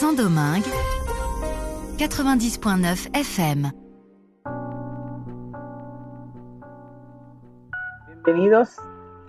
Saint-Domingue, 90.9 FM. Bienvenidos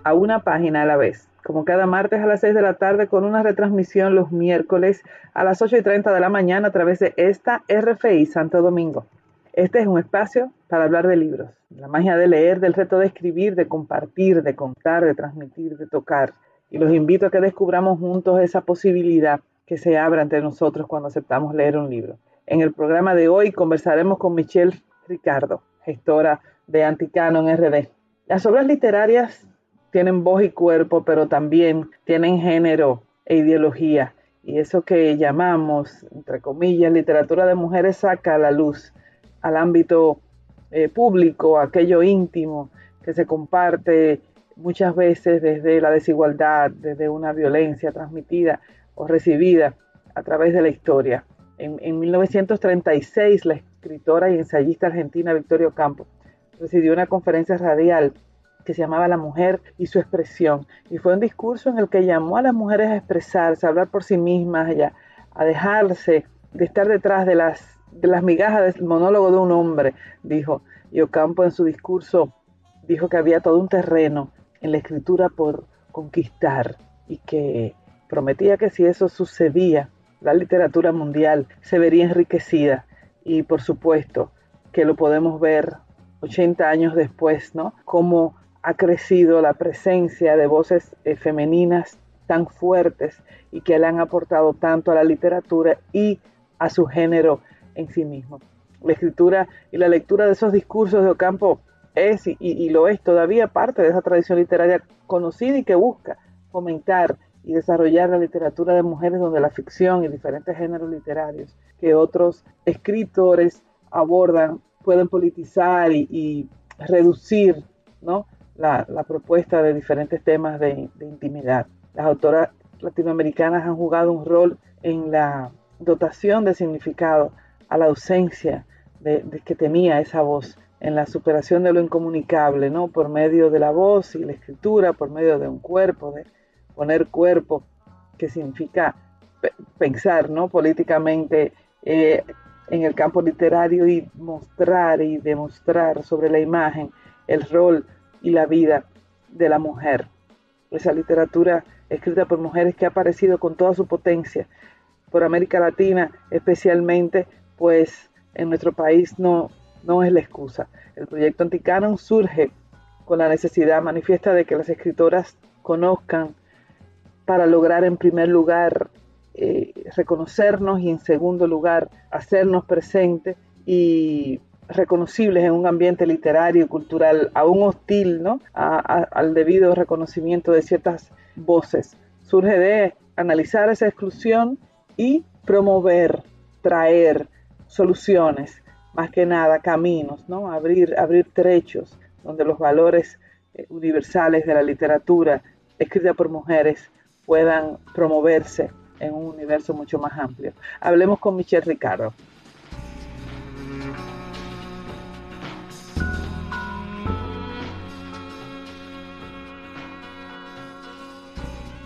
a una página a la vez, como cada martes a las 6 de la tarde con una retransmisión los miércoles a las 8 y 30 de la mañana a través de esta RFI Santo Domingo. Este es un espacio para hablar de libros, la magia de leer, del reto de escribir, de compartir, de contar, de transmitir, de tocar. Y los invito a que descubramos juntos esa posibilidad que se abra ante nosotros cuando aceptamos leer un libro. En el programa de hoy conversaremos con Michelle Ricardo, gestora de Anticanon RD. Las obras literarias tienen voz y cuerpo, pero también tienen género e ideología. Y eso que llamamos, entre comillas, literatura de mujeres saca a la luz al ámbito eh, público, aquello íntimo que se comparte muchas veces desde la desigualdad, desde una violencia transmitida o recibida a través de la historia. En, en 1936, la escritora y ensayista argentina Victoria Ocampo presidió una conferencia radial que se llamaba La mujer y su expresión. Y fue un discurso en el que llamó a las mujeres a expresarse, a hablar por sí mismas, a, a dejarse de estar detrás de las de las migajas del monólogo de un hombre, dijo. Y Ocampo en su discurso dijo que había todo un terreno en la escritura por conquistar y que prometía que si eso sucedía, la literatura mundial se vería enriquecida. Y por supuesto que lo podemos ver 80 años después, ¿no? Cómo ha crecido la presencia de voces eh, femeninas tan fuertes y que le han aportado tanto a la literatura y a su género en sí mismo. La escritura y la lectura de esos discursos de Ocampo es y, lo es todavía parte de esa tradición literaria conocida y que busca fomentar y desarrollar la literatura de mujeres donde la ficción y diferentes géneros literarios que otros escritores abordan pueden politizar y, reducir ¿no? la, propuesta de diferentes temas de, intimidad. Las autoras latinoamericanas han jugado un rol en la dotación de significado a la ausencia de, que tenía esa voz en la superación de lo incomunicable, ¿no? Por medio de la voz y la escritura, por medio de un cuerpo, de poner cuerpo, que significa pensar, ¿no? Políticamente eh, en el campo literario y mostrar y demostrar sobre la imagen el rol y la vida de la mujer. Esa literatura escrita por mujeres que ha aparecido con toda su potencia por América Latina, especialmente pues en nuestro país no, no es la excusa. El proyecto Anticanon surge con la necesidad manifiesta de que las escritoras conozcan para lograr en primer lugar eh, reconocernos y en segundo lugar hacernos presentes y reconocibles en un ambiente literario y cultural aún hostil ¿no? al debido reconocimiento de ciertas voces. Surge de analizar esa exclusión y promover, traer, soluciones, más que nada caminos, ¿no? Abrir, abrir trechos donde los valores eh, universales de la literatura escrita por mujeres puedan promoverse en un universo mucho más amplio. Hablemos con Michelle Ricardo.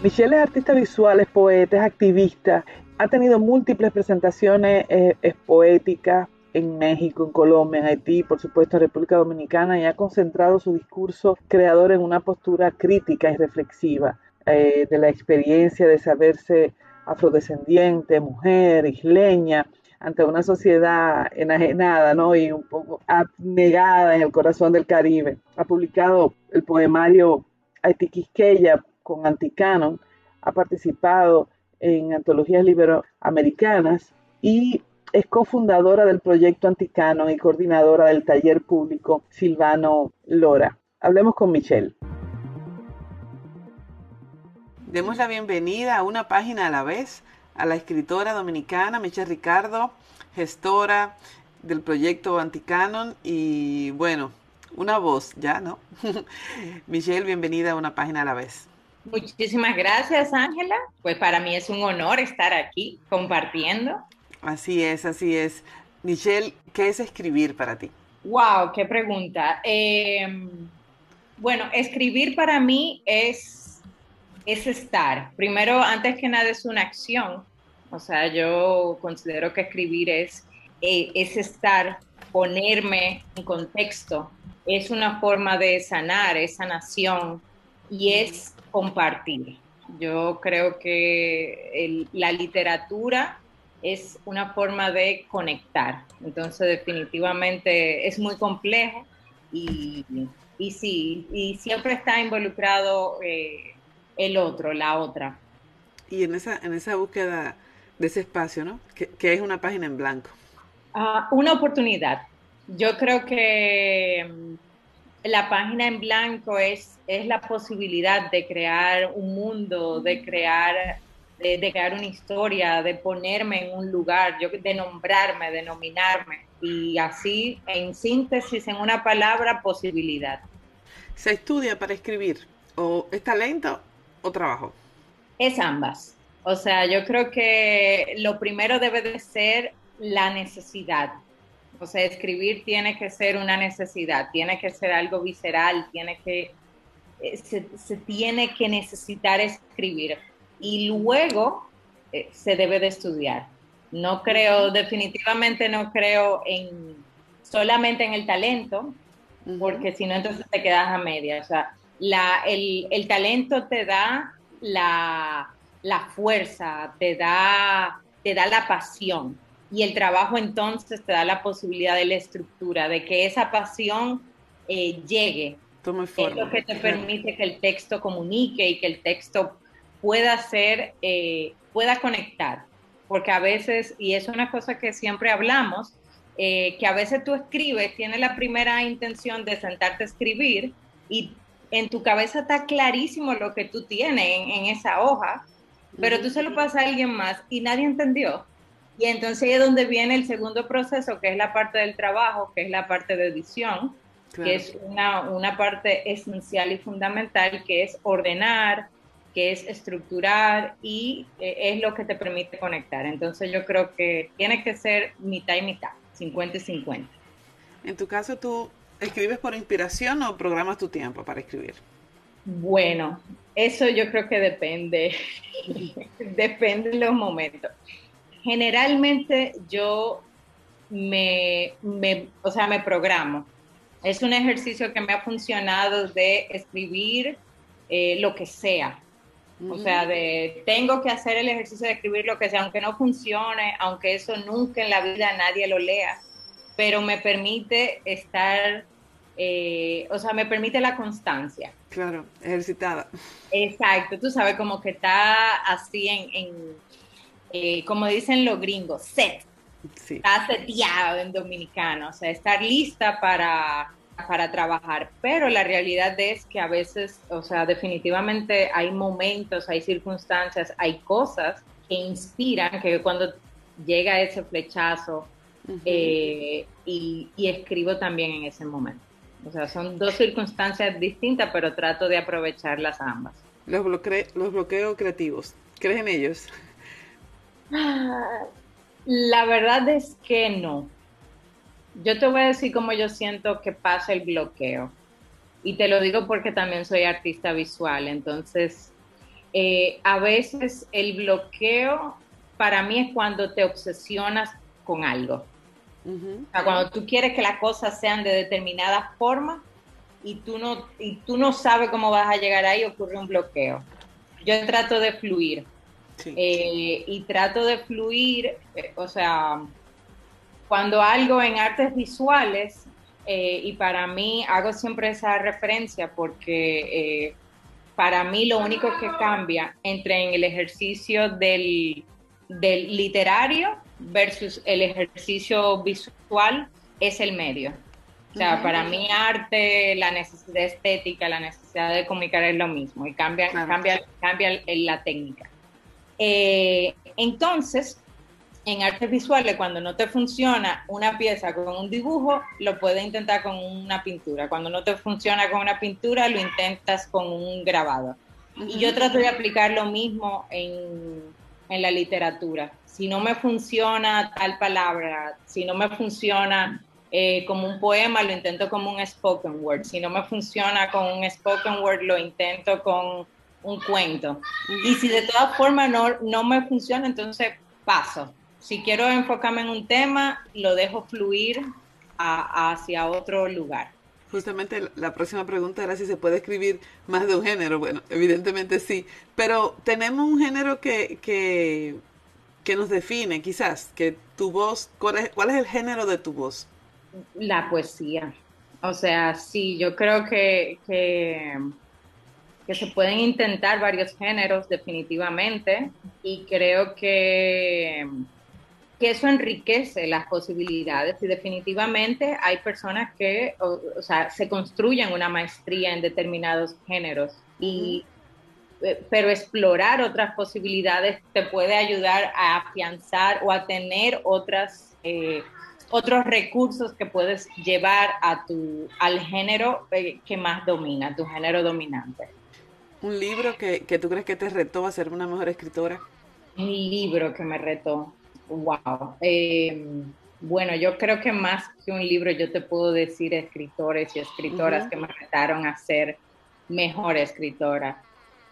Michelle es artista visual, es poeta, es activista ha tenido múltiples presentaciones eh, poéticas en México, en Colombia, en Haití, por supuesto en República Dominicana, y ha concentrado su discurso creador en una postura crítica y reflexiva eh, de la experiencia de saberse afrodescendiente, mujer, isleña, ante una sociedad enajenada ¿no? y un poco abnegada en el corazón del Caribe. Ha publicado el poemario Haití Quisqueya con Anticanon, ha participado en antologías liberoamericanas y es cofundadora del proyecto Anticano y coordinadora del taller público Silvano Lora. Hablemos con Michelle. Demos la bienvenida a una página a la vez a la escritora dominicana Michelle Ricardo, gestora del proyecto Anticanon y bueno, una voz ya, ¿no? Michelle, bienvenida a una página a la vez. Muchísimas gracias, Ángela. Pues para mí es un honor estar aquí compartiendo. Así es, así es. Michelle, ¿qué es escribir para ti? Wow, qué pregunta. Em, bueno, escribir para mí es, es estar. Primero, antes que nada, es una acción. O sea, yo considero que escribir es, eh, es estar, ponerme en contexto, es una forma de sanar, es sanación y es compartir. Yo creo que la literatura es una forma de conectar. Entonces, definitivamente es muy complejo y, y sí, y siempre está involucrado eh, el otro, la otra. Y en esa, en esa búsqueda de ese espacio, ¿no? ¿Qué, es una página en blanco? Ah, una oportunidad. Yo creo que mm, la página en blanco es, es la posibilidad de crear un mundo, de crear, de, crear una historia, de ponerme en un lugar, yo, de nombrarme, de nominarme. Y así, en síntesis, en una palabra, posibilidad. ¿Se estudia para escribir? ¿O es talento o trabajo? Es ambas. O sea, yo creo que lo primero debe de ser la necesidad. O sea, escribir tiene que ser una necesidad, tiene que ser algo visceral, tiene que, eh, se, tiene que necesitar escribir. Y luego eh, se debe de estudiar. No creo, definitivamente no creo en solamente en el talento, porque si no entonces te quedas a media. O sea, la, el, el talento te da la, la fuerza, te da, te da la pasión. Y el trabajo entonces te da la posibilidad de la estructura, de que esa pasión eh, llegue. Tome forma. Es lo que te permite que el texto comunique y que el texto pueda ser, eh, pueda conectar. Porque a veces, y es una cosa que siempre hablamos, eh, que a veces tú escribes, tienes la primera intención de sentarte a escribir y en tu cabeza está clarísimo lo que tú tienes en esa hoja, pero tú se lo pasas a alguien más y nadie entendió. Y entonces es donde viene el segundo proceso, que es la parte del trabajo, que es la parte de edición, que es una, una parte esencial y fundamental, que es ordenar, que es estructurar y eh, es lo que te permite conectar. Entonces yo creo que tiene que ser mitad y mitad, 50 y 50. En tu caso, ¿tú escribes por inspiración o programas tu tiempo para escribir? Bueno, eso yo creo que depende, depende de los momentos. Generalmente yo me, o sea, me programo. Es un ejercicio que me ha funcionado de escribir eh, lo que sea. O sea, de tengo que hacer el ejercicio de escribir lo que sea, aunque no funcione, aunque eso nunca en la vida nadie lo lea, pero me permite estar eh, o sea, me permite la constancia. Claro, ejercitada. Exacto, tú sabes, como que está así en, eh, como dicen los gringos, set. Sí. Está seteado en dominicano, o sea, estar lista para, para trabajar. Pero la realidad es que a veces, o sea, definitivamente hay momentos, hay circunstancias, hay cosas que inspiran, que cuando llega ese flechazo, eh, y escribo también en ese momento. O sea, son dos circunstancias distintas, pero trato de aprovecharlas ambas. Los, los bloqueos creativos, ¿crees en ellos? La verdad es que no. Yo te voy a decir cómo yo siento que pasa el bloqueo. Y te lo digo porque también soy artista visual. Entonces, eh, a veces el bloqueo para mí es cuando te obsesionas con algo cuando tú quieres que las cosas sean de determinada forma y tú no, y tú no sabes cómo vas a llegar ahí, ocurre un bloqueo. Yo trato de fluir. Eh, y trato de fluir, eh, o sea, cuando algo en artes visuales, eh, y para mí hago siempre esa referencia porque para mí lo único que cambia entre en el ejercicio del, del literario versus el ejercicio visual es el medio. O sea, para mí arte, la necesidad estética, la necesidad de comunicar es lo mismo y cambia, cambia, cambia la técnica. Eh, entonces, en artes visuales, cuando no te funciona una pieza con un dibujo, lo puedes intentar con una pintura. Cuando no te funciona con una pintura, lo intentas con un grabado. Y yo trato de aplicar lo mismo en, en la literatura si no me funciona tal palabra, si no me funciona eh, como un poema, lo intento como un spoken word. Si no me funciona con un spoken word, lo intento con un cuento. Y si de todas formas no, no me funciona, entonces paso. Si quiero enfocarme en un tema, lo dejo fluir hacia otro lugar. Justamente la próxima pregunta era si se puede escribir más de un género. Bueno, evidentemente sí, pero tenemos un género que, que, que nos define, quizás, que tu voz, ¿cuál es, ¿cuál es el género de tu voz? La poesía. O sea, sí, yo creo que, que, que se pueden intentar varios géneros definitivamente y creo que que eso enriquece las posibilidades y definitivamente hay personas que, o, sea, se construyen una maestría en determinados géneros y eh, pero explorar otras posibilidades te puede ayudar a afianzar o a tener otras eh, otros recursos que puedes llevar a tu al género eh, que más domina, tu género dominante. ¿Un libro que, que tú crees que te retó a ser una mejor escritora? Un libro que me retó. Wow. Eh, bueno, yo creo que más que un libro, yo te puedo decir escritores y escritoras que me retaron a ser mejor escritora.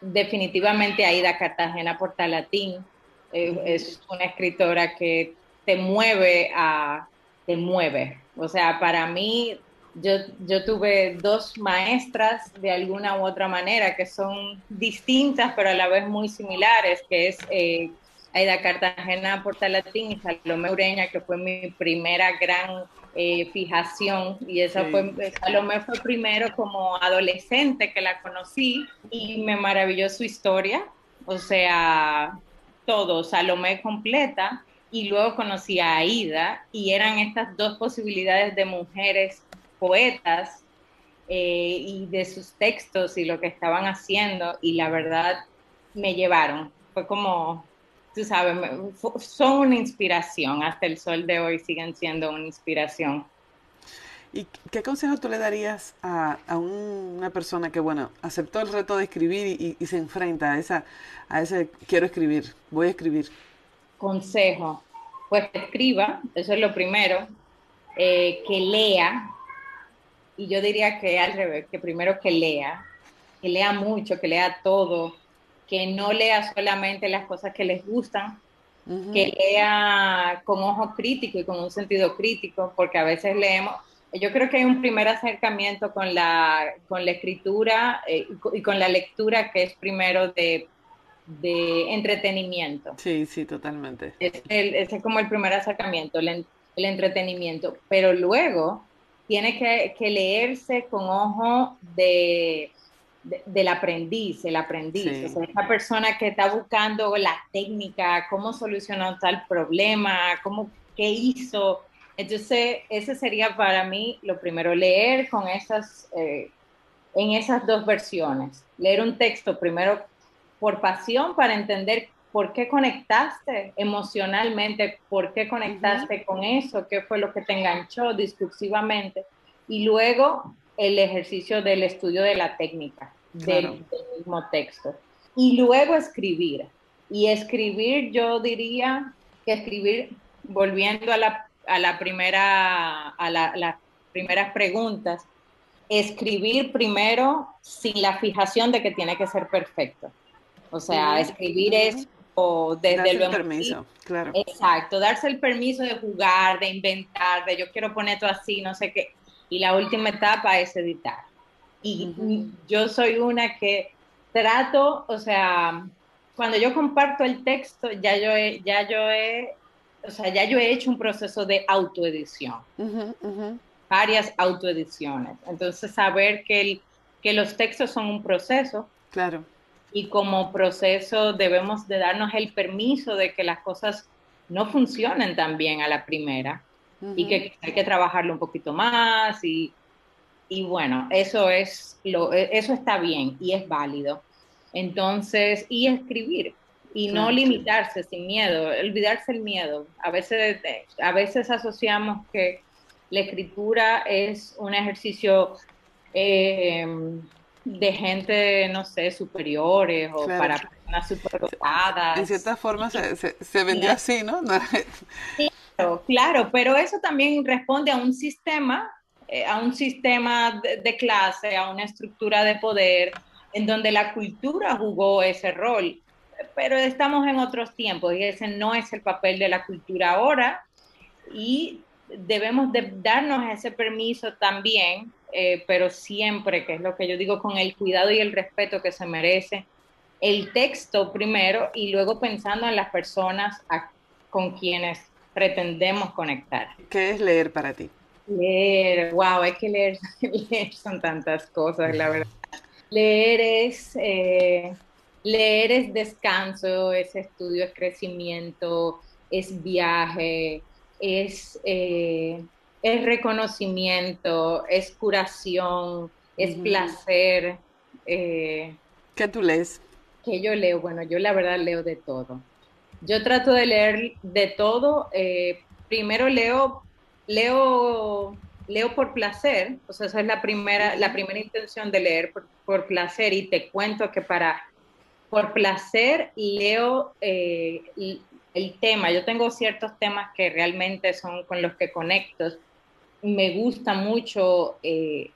Definitivamente Aida Cartagena Portalatín eh, es una escritora que te mueve a, te mueve. O sea, para mí, yo, yo tuve dos maestras de alguna u otra manera que son distintas, pero a la vez muy similares, que es eh, Aida Cartagena Portalatín y Salomé Ureña, que fue mi primera gran eh, fijación. Y esa fue, Salomé fue primero como adolescente que la conocí y me maravilló su historia. O sea, todo, Salomé completa. Y luego conocí a Aida y eran estas dos posibilidades de mujeres poetas eh, y de sus textos y lo que estaban haciendo. Y la verdad me llevaron. Fue como tú sabes, son una inspiración, hasta el sol de hoy siguen siendo una inspiración. ¿Y qué consejo tú le darías a, una persona que, bueno, aceptó el reto de escribir y, se enfrenta a, esa, a ese quiero escribir, voy a escribir? Consejo, pues escriba, eso es lo primero, eh, que lea, y yo diría que al revés, que primero que lea, que lea mucho, que lea todo, que no lea solamente las cosas que les gustan, que lea con ojo crítico y con un sentido crítico, porque a veces leemos, yo creo que hay un primer acercamiento con la, con la escritura eh, y con la lectura que es primero de, de entretenimiento. Sí, sí, totalmente. Es ese es como el primer acercamiento, el, el entretenimiento, pero luego tiene que, que leerse con ojo de del aprendiz, el aprendiz, o sea, esa persona que está buscando la técnica, cómo solucionó tal problema, cómo, qué hizo. Entonces, ese sería para mí lo primero, leer con esas, eh, en esas dos versiones. Leer un texto primero por pasión para entender por qué conectaste emocionalmente, por qué conectaste con eso, qué fue lo que te enganchó discursivamente. Y luego el ejercicio del estudio de la técnica del, mismo texto. Y luego escribir. Y escribir, yo diría que escribir, volviendo a la, a la primera, a las primeras preguntas, escribir primero sin la fijación de que tiene que ser perfecto. O sea, escribir es o desde darse el permiso, claro. Exacto, darse el permiso de jugar, de inventar, de yo quiero poner todo así, no sé qué y la última etapa es editar. Y yo soy una que trato, o sea, cuando yo comparto el texto, ya yo he, ya yo he, o sea, ya yo he hecho un proceso de autoedición. Varias autoediciones. Entonces, saber que, el, que los textos son un proceso. Claro. Y como proceso debemos de darnos el permiso de que las cosas no funcionen tan bien a la primera y que hay que trabajarlo un poquito más y, y bueno, eso es lo, e, eso está bien y es válido. Entonces, y escribir y no limitarse sin miedo, olvidarse el miedo. A veces, a veces asociamos que la escritura es un ejercicio eh, de gente, no sé, superiores o para personas superdotadas. En cierta forma se, se, vendió así, ¿no? sí, Claro, pero eso también responde a un sistema, eh, a un sistema de, clase, a una estructura de poder, en donde la cultura jugó ese rol. pero estamos en otros tiempos y ese no es el papel de la cultura ahora y debemos de darnos ese permiso también, eh, pero siempre, que es lo que yo digo, con el cuidado y el respeto que se merece el texto primero y luego pensando en las personas con quienes pretendemos conectar. ¿Qué es leer para ti? Leer, wow, es que leer, leer son tantas cosas, la verdad. Leer es, eh, leer es descanso, es estudio, es crecimiento, es viaje, es, eh, es reconocimiento, es curación, es placer. Eh, ¿Qué tú lees? Que yo leo, bueno, yo la verdad leo de todo. Yo trato de leer de todo. Eh, primero leo, leo, leo por placer, o sea, esa es la primera, la primera intención de leer por, placer y te cuento que para, por placer leo eh, el, tema. Yo tengo ciertos temas que realmente son con los que conecto. Me gusta mucho eh,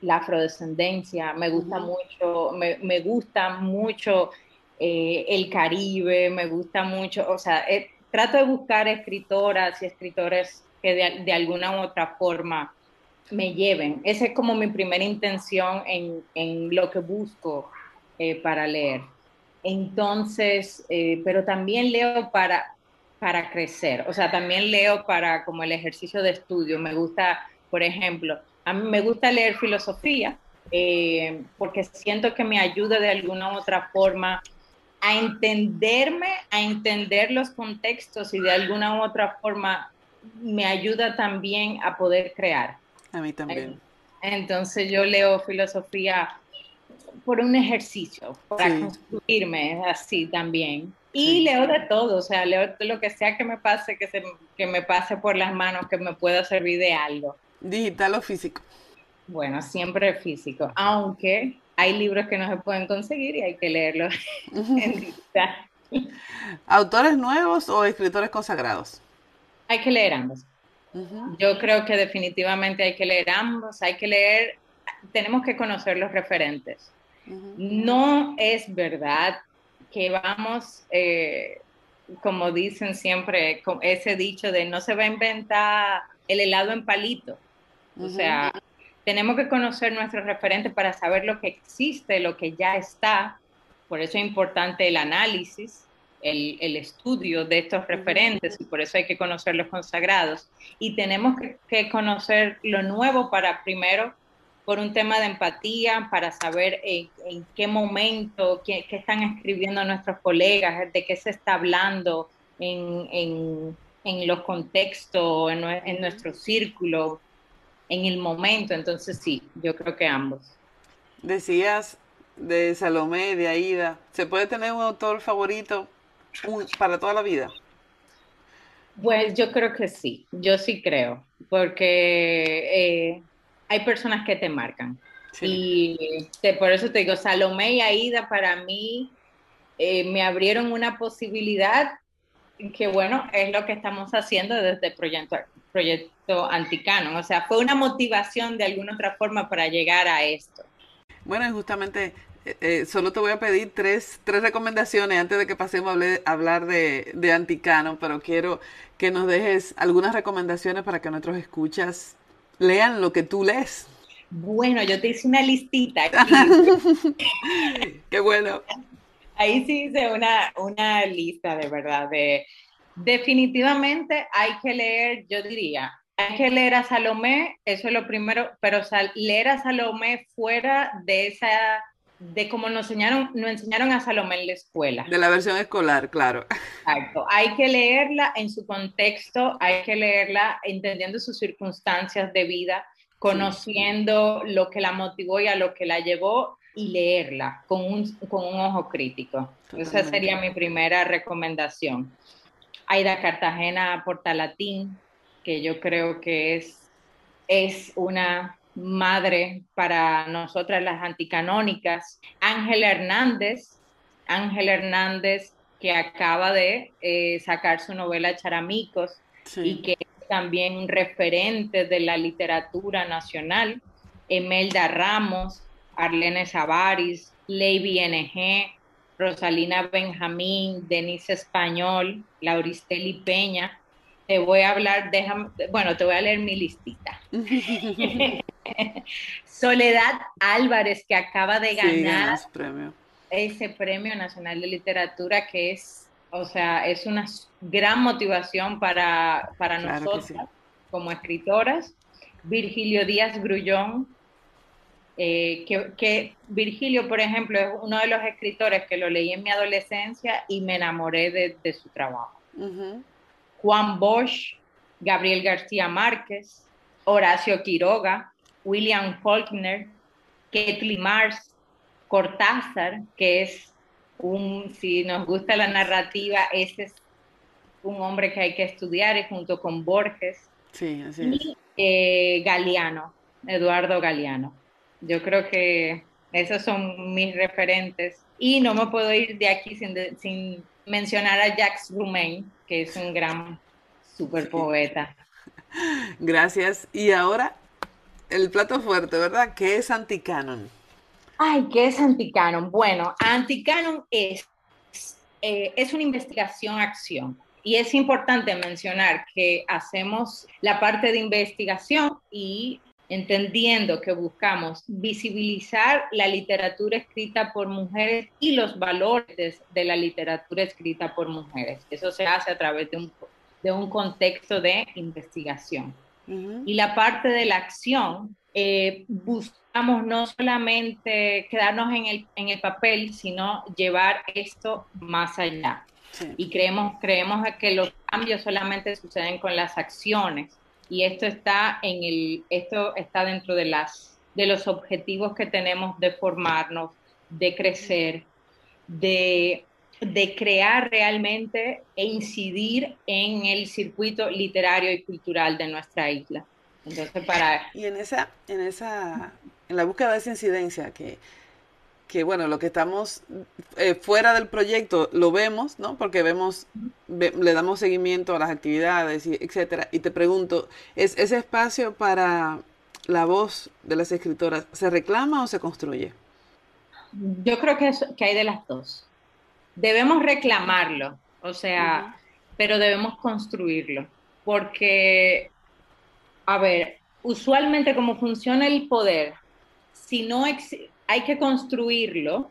la afrodescendencia, me gusta mucho, me, me gusta mucho eh, el Caribe, me gusta mucho, o sea, eh, trato de buscar escritoras y escritores que de, alguna u otra forma me lleven. Esa es como mi primera intención en, lo que busco eh, para leer. Entonces, pero también leo para, para crecer, o sea, también leo para como el ejercicio de estudio. Me gusta, por ejemplo, a mí me gusta leer filosofía, porque siento que me ayuda de alguna u otra forma a entenderme, a entender los contextos y de alguna u otra forma me ayuda también a poder crear. A mí también. Entonces yo leo filosofía por un ejercicio, para construirme así también. Y leo de todo, o sea, leo lo que sea que me pase, que, se, que me pase por las manos, que me pueda servir de algo. ¿Digital o físico? Bueno, siempre físico, aunque hay libros que no se pueden conseguir y hay que leerlos en ¿Autores nuevos o escritores consagrados? Hay que leer ambos. Yo creo que definitivamente hay que leer ambos, hay que leer, tenemos que conocer los referentes. No es verdad que vamos, eh, como dicen siempre, con ese dicho de no se va a inventar el helado en palito. O sea, tenemos que conocer nuestros referentes para saber lo que existe, lo que ya está. Por eso es importante el análisis, el, estudio de estos referentes y por eso hay que conocer los consagrados. Y tenemos que, conocer lo nuevo para primero, por un tema de empatía, para saber en, qué momento, qué, están escribiendo nuestros colegas, de qué se está hablando en, los contextos, en, en nuestro círculo, en el momento. Entonces sí, yo creo que ambos. Decías de Salomé, de Aida, ¿se puede tener un autor favorito para toda la vida? Pues yo creo que sí, yo sí creo, porque eh, hay personas que te marcan. Y por eso te digo, Salomé y Aida para mí eh, me abrieron una posibilidad que bueno, es lo que estamos haciendo desde proyecto, proyecto Anticano. O sea, fue una motivación de alguna otra forma para llegar a esto. Bueno, y justamente eh, eh, solo te voy a pedir tres, tres recomendaciones antes de que pasemos a hablar de, de, Anticano, pero quiero que nos dejes algunas recomendaciones para que nuestros escuchas lean lo que tú lees. Bueno, yo te hice una listita. Qué bueno. Ahí sí hice una, una lista de verdad de definitivamente hay que leer, yo diría, hay que leer a Salomé, eso es lo primero, pero leer a Salomé fuera de esa, de cómo nos enseñaron, nos enseñaron a Salomé en la escuela. De la versión escolar, claro. Exacto. Hay que leerla en su contexto, hay que leerla entendiendo sus circunstancias de vida, conociendo lo que la motivó y a lo que la llevó y leerla con un, con un ojo crítico. Esa sería mi primera recomendación. Aida Cartagena Portalatín, que yo creo que es, es una madre para nosotras las anticanónicas. Ángel Hernández, Ángel Hernández que acaba de eh, sacar su novela Charamicos y que es también un referente de la literatura nacional. Emelda Ramos, Arlene Savaris, Lady NG, Rosalina Benjamín, Denise Español, Lauristeli Peña. Te voy a hablar, déjame, bueno, te voy a leer mi listita. Soledad Álvarez, que acaba de ganar ese Premio Nacional de Literatura, que es, o sea, es una gran motivación para, para nosotros como escritoras. Virgilio Díaz Grullón, eh, que, Virgilio, por ejemplo, es uno de los escritores que lo leí en mi adolescencia y me enamoré de, su trabajo. Juan Bosch, Gabriel García Márquez, Horacio Quiroga, William Faulkner, Kathleen Mars, Cortázar, que es un, si nos gusta la narrativa, ese es un hombre que hay que estudiar, junto con Borges. Sí, así es. Y eh, Galeano, Eduardo Galeano. Yo creo que esos son mis referentes. Y no me puedo ir de aquí sin, sin mencionar a Jacques Roumain, que es un gran super poeta. Gracias. Y ahora, el plato fuerte, ¿verdad? ¿Qué es anticanon? Ay, ¿qué es anticanon? Bueno, anticanon es, eh, es una investigación-acción. Y es importante mencionar que hacemos la parte de investigación y entendiendo que buscamos visibilizar la literatura escrita por mujeres y los valores de, la literatura escrita por mujeres. Eso se hace a través de un, de un contexto de investigación. Y la parte de la acción, eh, buscamos no solamente quedarnos en el, en el papel, sino llevar esto más allá. Y creemos, creemos que los cambios solamente suceden con las acciones y esto está en el esto está dentro de las de los objetivos que tenemos de formarnos, de crecer, de, de crear realmente e incidir en el circuito literario y cultural de nuestra isla. Y en esa, en esa, en la búsqueda de esa incidencia que, que bueno, lo que estamos eh, fuera del proyecto lo vemos, ¿no? Porque vemos, le damos seguimiento a las actividades, y etcétera. Y te pregunto, ¿es ese espacio para la voz de las escritoras se reclama o se construye? Yo creo que, que hay de las dos. Debemos reclamarlo, o sea, pero debemos construirlo, porque, a ver, usualmente como funciona el poder, si no existe hay que construirlo,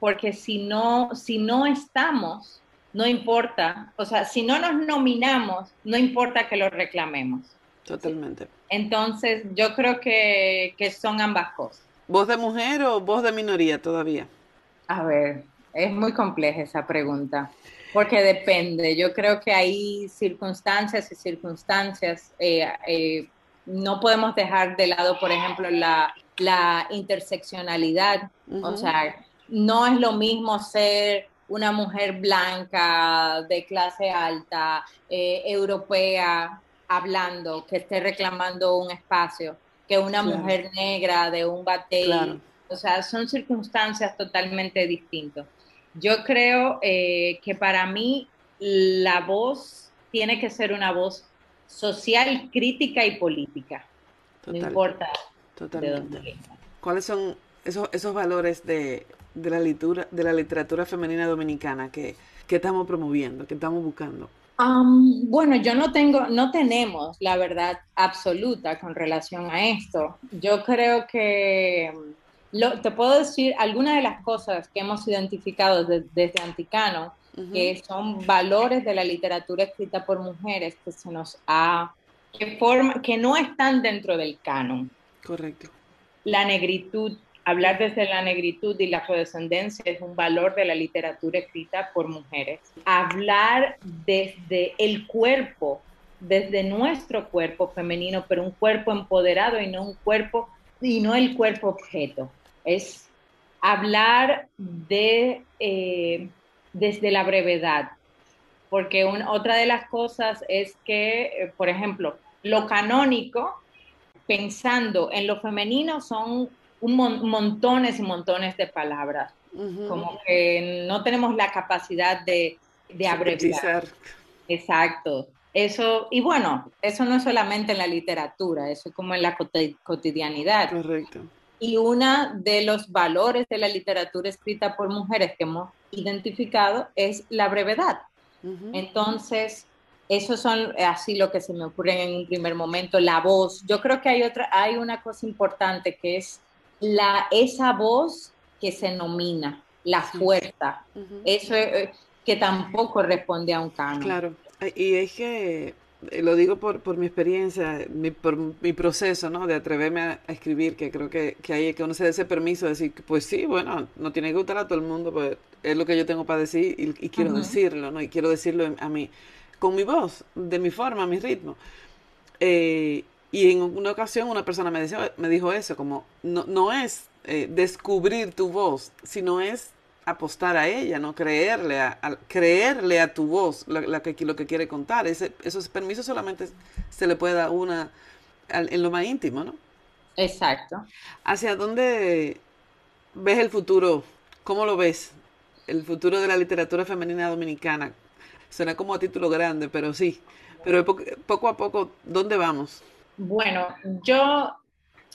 porque si no, si no estamos, no importa, o sea, si no nos nominamos, no importa que lo reclamemos. Totalmente. Entonces, yo creo que, que son ambas cosas. ¿Voz de mujer o voz de minoría todavía? A ver, es muy compleja esa pregunta, porque depende. Yo creo que hay circunstancias y circunstancias. Eh, eh, no podemos dejar de lado, por ejemplo, la, la interseccionalidad. O sea, no es lo mismo ser una mujer blanca, de clase alta, eh, europea, hablando, que esté reclamando un espacio, que una mujer negra de un batey. O sea, son circunstancias totalmente distintas. Yo creo eh, que para mí la voz tiene que ser una voz social, crítica y política. No importa Totalmente. ¿Cuáles son esos, esos valores de, la literatura, de la literatura femenina dominicana que, estamos promoviendo, que estamos buscando? bueno, yo no tengo, no tenemos la verdad absoluta con relación a esto. Yo creo que lo, te puedo decir algunas de las cosas que hemos identificado desde Anticano, que son valores de la literatura escrita por mujeres que se nos ha, que, forma, que no están dentro del canon. Correcto. La negritud, hablar desde la negritud y la afrodescendencia es un valor de la literatura escrita por mujeres. Hablar desde el cuerpo, desde nuestro cuerpo femenino, pero un cuerpo empoderado y no un cuerpo y no el cuerpo objeto. Es hablar de eh, desde la brevedad, porque otra de las cosas es que, eh, por ejemplo, lo canónico pensando en lo femenino son un montones y montones de palabras. Como que no tenemos la capacidad de, de abreviar. Exacto. Eso, y bueno, eso no es solamente en la literatura, eso es como en la cotidianidad. Correcto. Y uno de los valores de la literatura escrita por mujeres que hemos identificado es la brevedad. Entonces, eso son así lo que se me ocurre en un primer momento, la voz. Yo creo que hay otra, hay una cosa importante que es la, esa voz que se nomina, la fuerza. Eso eh, que tampoco responde a un canon. Claro, y es que eh, lo digo por, por mi experiencia, por mi proceso, ¿no? De atreverme a, escribir, que creo que, que es que uno se dé ese permiso de decir, pues sí, bueno, no tiene que gustar a todo el mundo, pues es lo que yo tengo para decir y, quiero decirlo, ¿no? Y quiero decirlo a mí, con mi voz, de mi forma, mi ritmo. Eh, y en una ocasión una persona me, decía, me dijo eso, como no, no es eh, descubrir tu voz, sino es apostar a ella, no creerle a, creerle a tu voz la, que, lo que quiere contar. Ese, esos permisos solamente se le puede dar una en lo más íntimo, ¿no? Exacto. ¿Hacia dónde ves el futuro? ¿Cómo lo ves? El futuro de la literatura femenina dominicana. Suena como a título grande, pero sí. Pero poco a poco, ¿dónde vamos? Bueno, yo,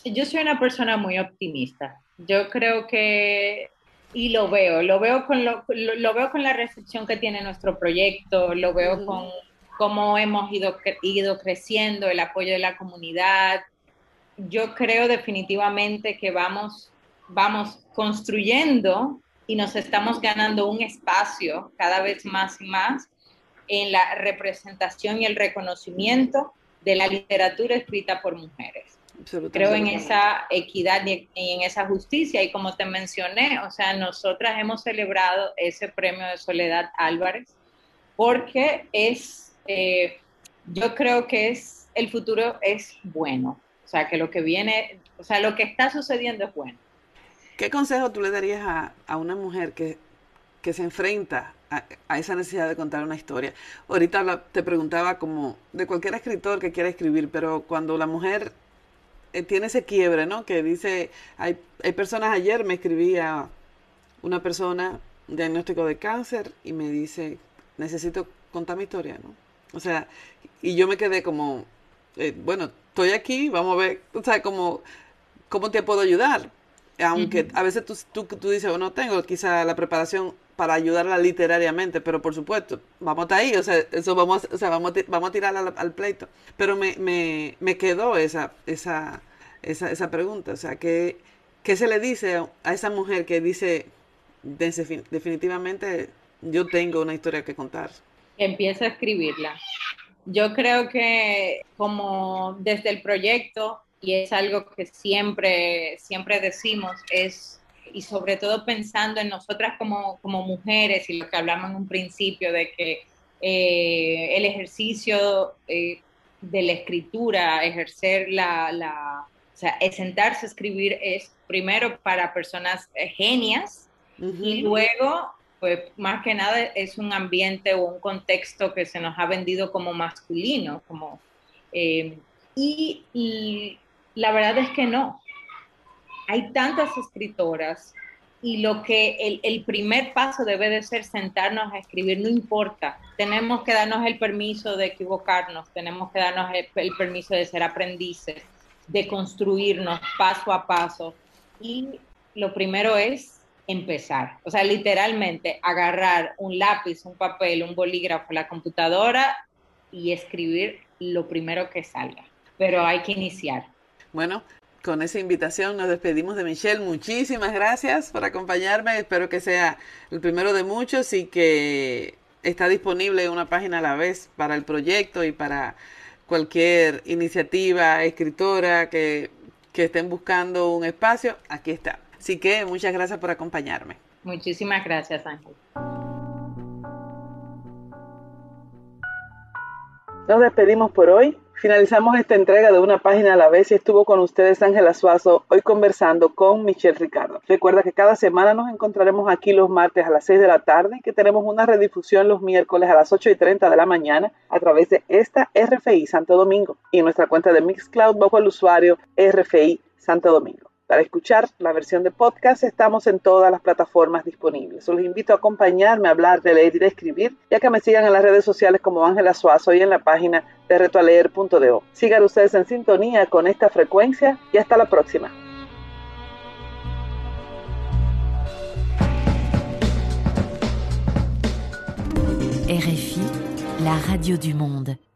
yo soy una persona muy optimista. Yo creo que y lo veo, lo veo con lo, lo, veo con la recepción que tiene nuestro proyecto, lo veo con cómo hemos ido, ido creciendo, el apoyo de la comunidad. Yo creo definitivamente que vamos, vamos construyendo y nos estamos ganando un espacio cada vez más y más en la representación y el reconocimiento de la literatura escrita por mujeres. Creo en esa equidad y en esa justicia y como te mencioné, o sea, nosotras hemos celebrado ese premio de Soledad Álvarez porque es, eh, yo creo que es, el futuro es bueno, o sea, que lo que viene, o sea, lo que está sucediendo es bueno. ¿Qué consejo tú le darías a, a una mujer que, que se enfrenta a, a, esa necesidad de contar una historia? Ahorita te preguntaba como de cualquier escritor que quiera escribir, pero cuando la mujer eh, tiene ese quiebre, ¿no? Que dice, hay, hay personas, ayer me escribía una persona, un diagnóstico de cáncer, y me dice, necesito contar mi historia, ¿no? O sea, y yo me quedé como, eh, bueno, estoy aquí, vamos a ver, o sea, como, ¿cómo te puedo ayudar? Aunque a veces tú, tú, tú dices, bueno, tengo quizá la preparación para ayudarla literariamente, pero por supuesto, vamos a ahí, o sea, eso vamos, o sea, vamos, vamos a tirar al, pleito. Pero me, me, me quedó esa, esa, esa, esa pregunta, o sea, ¿qué, ¿qué se le dice a esa mujer que dice, definitivamente yo tengo una historia que contar? Empieza a escribirla. Yo creo que como desde el proyecto, y es algo que siempre, siempre decimos, es y sobre todo pensando en nosotras como, como mujeres y lo que hablamos en un principio de que eh, el ejercicio eh, de la escritura, ejercer la, la, o sea, sentarse a escribir es primero para personas eh, genias y luego, pues más que nada es un ambiente o un contexto que se nos ha vendido como masculino, como... y, y la verdad es que no, hay tantas escritoras y lo que el, primer paso debe de ser sentarnos a escribir, no importa, tenemos que darnos el permiso de equivocarnos, tenemos que darnos el, permiso de ser aprendices, de construirnos paso a paso. Y lo primero es empezar, o sea, literalmente agarrar un lápiz, un papel, un bolígrafo, la computadora y escribir lo primero que salga, pero hay que iniciar. Bueno, con esa invitación nos despedimos de Michelle. Muchísimas gracias por acompañarme. Espero que sea el primero de muchos y que está disponible una página a la vez para el proyecto y para cualquier iniciativa, escritora que, que estén buscando un espacio. Aquí está. Así que muchas gracias por acompañarme. Muchísimas gracias, Ángel. Nos despedimos por hoy. Finalizamos esta entrega de una página a la vez y estuvo con ustedes Ángela Suazo, hoy conversando con Michelle Ricardo. Recuerda que cada semana nos encontraremos aquí los martes a las 6 de la tarde y que tenemos una redifusión los miércoles a las 8 y 30 de la mañana a través de esta RFI Santo Domingo y nuestra cuenta de Mixcloud bajo el usuario RFI Santo Domingo. Para escuchar la versión de podcast estamos en todas las plataformas disponibles. Los invito a acompañarme a hablar, de leer y de escribir, ya que me sigan en las redes sociales como Ángela Suazo y en la página de retoaleer.do. Sigan ustedes en sintonía con esta frecuencia y hasta la próxima. RFI, la radio du monde.